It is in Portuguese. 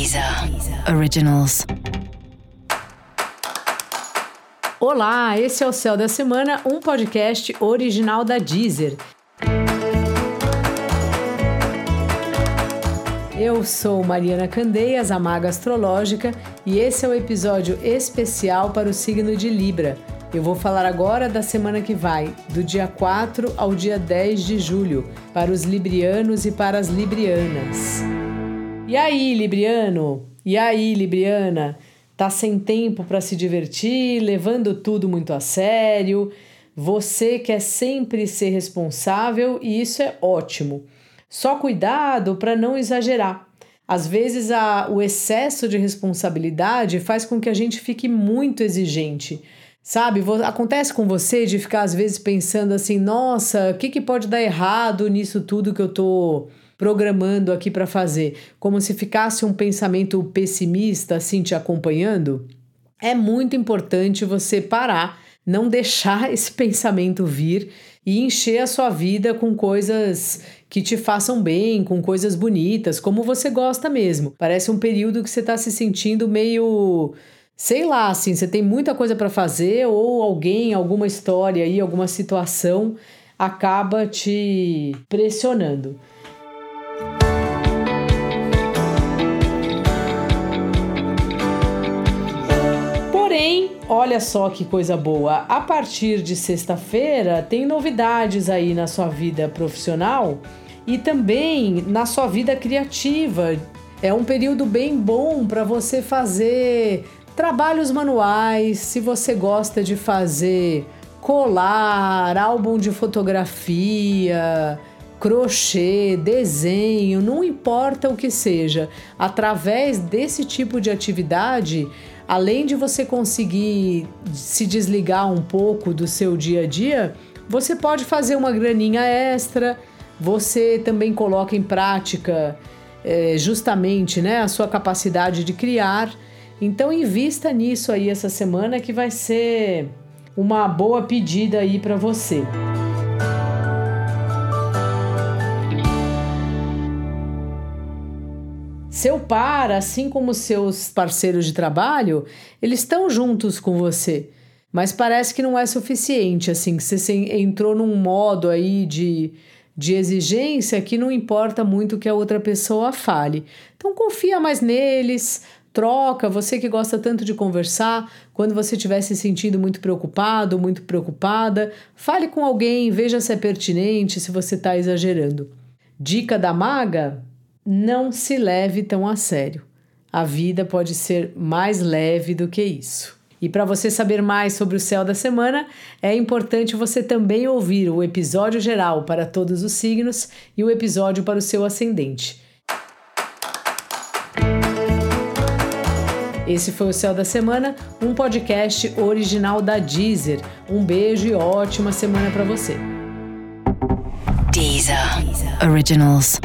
Deezer Originals. Olá, esse é o Céu da Semana, um podcast original da Deezer. Eu sou Mariana Candeias, a Maga Astrológica, e esse é o episódio especial para o signo de Libra. Eu vou falar agora da semana que vai, do dia 4 ao dia 10 de julho, para os librianos e para as librianas. E aí, Libriano? E aí, Libriana? Tá sem tempo para se divertir, levando tudo muito a sério. Você quer sempre ser responsável e isso é ótimo. Só cuidado para não exagerar. Às vezes a, o excesso de responsabilidade faz com que a gente fique muito exigente. Sabe, acontece com você de ficar às vezes pensando assim: nossa, o que, que pode dar errado nisso tudo que eu tô programando aqui para fazer, como se ficasse um pensamento pessimista assim te acompanhando, é muito importante você parar, não deixar esse pensamento vir e encher a sua vida com coisas que te façam bem, com coisas bonitas, como você gosta mesmo. Parece um período que você está se sentindo meio sei lá, assim, você tem muita coisa para fazer ou alguém, alguma história aí, alguma situação acaba te pressionando. Porém, olha só que coisa boa. A partir de sexta-feira, tem novidades aí na sua vida profissional e também na sua vida criativa. É um período bem bom para você fazer trabalhos manuais. Se você gosta de fazer colar, álbum de fotografia, crochê, desenho, não importa o que seja, através desse tipo de atividade, além de você conseguir se desligar um pouco do seu dia a dia, você pode fazer uma graninha extra, você também coloca em prática é, justamente né, a sua capacidade de criar. Então invista nisso aí essa semana que vai ser uma boa pedida aí para você. Seu par, assim como seus parceiros de trabalho, eles estão juntos com você. Mas parece que não é suficiente, assim, que você entrou num modo aí de, de exigência que não importa muito que a outra pessoa fale. Então confia mais neles, troca, você que gosta tanto de conversar, quando você estiver se sentindo muito preocupado, muito preocupada, fale com alguém, veja se é pertinente, se você está exagerando. Dica da maga: não se leve tão a sério. A vida pode ser mais leve do que isso. E para você saber mais sobre o céu da semana, é importante você também ouvir o episódio geral para todos os signos e o episódio para o seu ascendente. Esse foi o Céu da Semana, um podcast original da Deezer. Um beijo e ótima semana para você. Deezer. Originals.